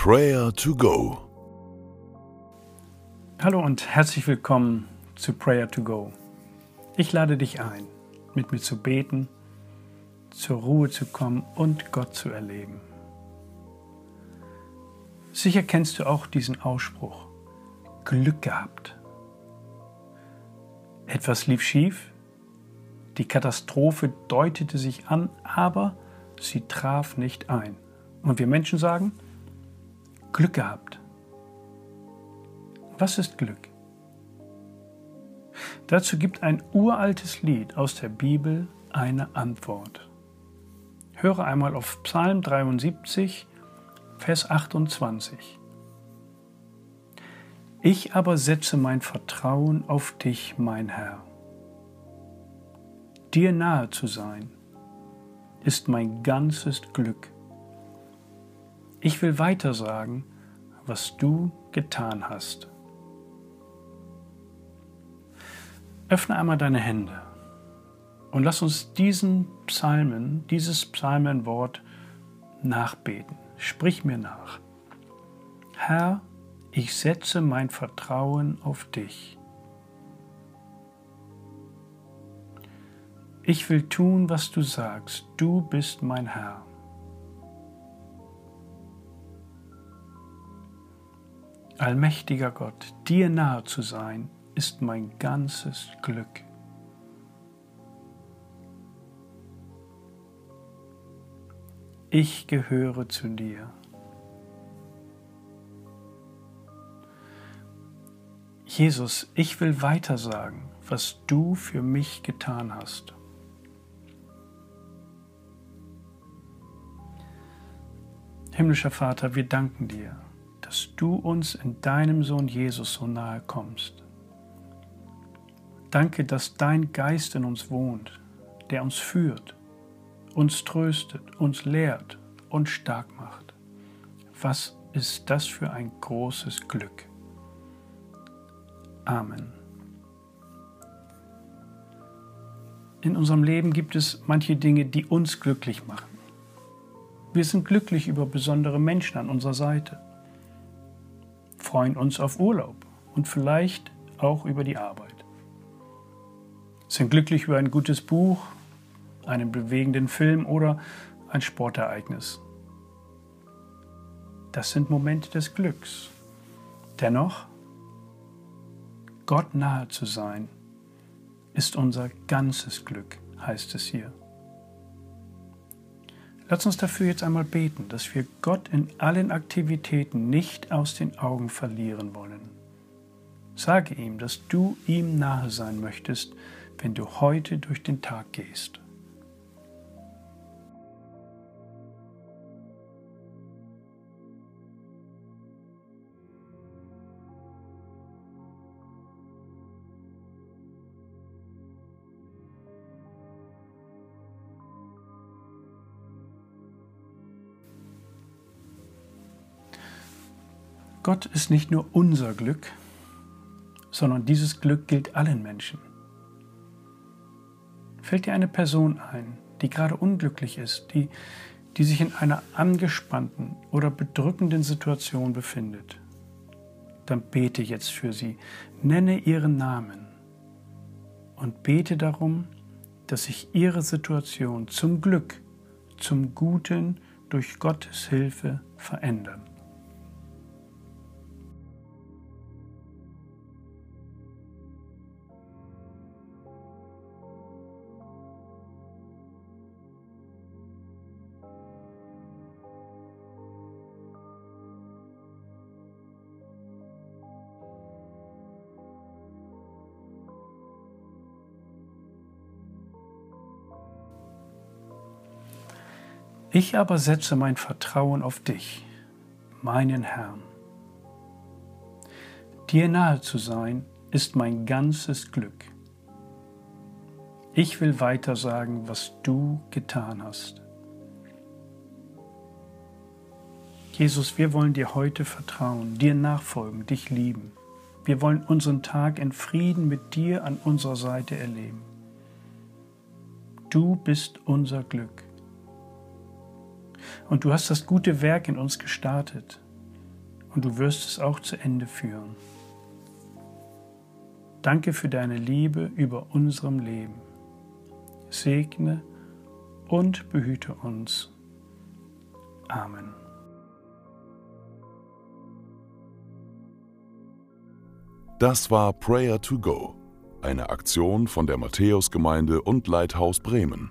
Prayer to Go. Hallo und herzlich willkommen zu Prayer to Go. Ich lade dich ein, mit mir zu beten, zur Ruhe zu kommen und Gott zu erleben. Sicher kennst du auch diesen Ausspruch. Glück gehabt. Etwas lief schief, die Katastrophe deutete sich an, aber sie traf nicht ein. Und wir Menschen sagen, Glück gehabt. Was ist Glück? Dazu gibt ein uraltes Lied aus der Bibel eine Antwort. Höre einmal auf Psalm 73, Vers 28. Ich aber setze mein Vertrauen auf dich, mein Herr dir nahe zu sein, ist mein ganzes Glück. Ich will weiter sagen, was du getan hast. Öffne einmal deine Hände und lass uns diesen Psalmen, dieses Psalmenwort nachbeten. Sprich mir nach. Herr, ich setze mein Vertrauen auf dich. Ich will tun, was du sagst. Du bist mein Herr. Allmächtiger Gott, dir nahe zu sein, ist mein ganzes Glück. Ich gehöre zu dir. Jesus, ich will weitersagen, was du für mich getan hast. Himmlischer Vater, wir danken dir, dass du uns in deinem Sohn Jesus so nahe kommst. Danke, dass dein Geist in uns wohnt, der uns führt, uns tröstet, uns lehrt und stark macht. Was ist das für ein großes Glück? Amen. In unserem Leben gibt es manche Dinge, die uns glücklich machen. Wir sind glücklich über besondere Menschen an unserer Seite, freuen uns auf Urlaub und vielleicht auch über die Arbeit, sind glücklich über ein gutes Buch, einen bewegenden Film oder ein Sportereignis. Das sind Momente des Glücks. Dennoch, Gott nahe zu sein, ist unser ganzes Glück, heißt es hier. Lass uns dafür jetzt einmal beten, dass wir Gott in allen Aktivitäten nicht aus den Augen verlieren wollen. Sage ihm, dass du ihm nahe sein möchtest, wenn du heute durch den Tag gehst. Gott ist nicht nur unser Glück, sondern dieses Glück gilt allen Menschen. Fällt dir eine Person ein, die gerade unglücklich ist, die, die sich in einer angespannten oder bedrückenden Situation befindet, dann bete jetzt für sie, nenne ihren Namen und bete darum, dass sich ihre Situation zum Glück, zum Guten durch Gottes Hilfe verändern. Ich aber setze mein Vertrauen auf dich, meinen Herrn. Dir nahe zu sein, ist mein ganzes Glück. Ich will weiter sagen, was du getan hast. Jesus, wir wollen dir heute vertrauen, dir nachfolgen, dich lieben. Wir wollen unseren Tag in Frieden mit dir an unserer Seite erleben. Du bist unser Glück. Und du hast das gute Werk in uns gestartet. und du wirst es auch zu Ende führen. Danke für deine Liebe über unserem Leben. Segne und behüte uns. Amen. Das war Prayer to Go, eine Aktion von der Matthäusgemeinde und Leithaus Bremen.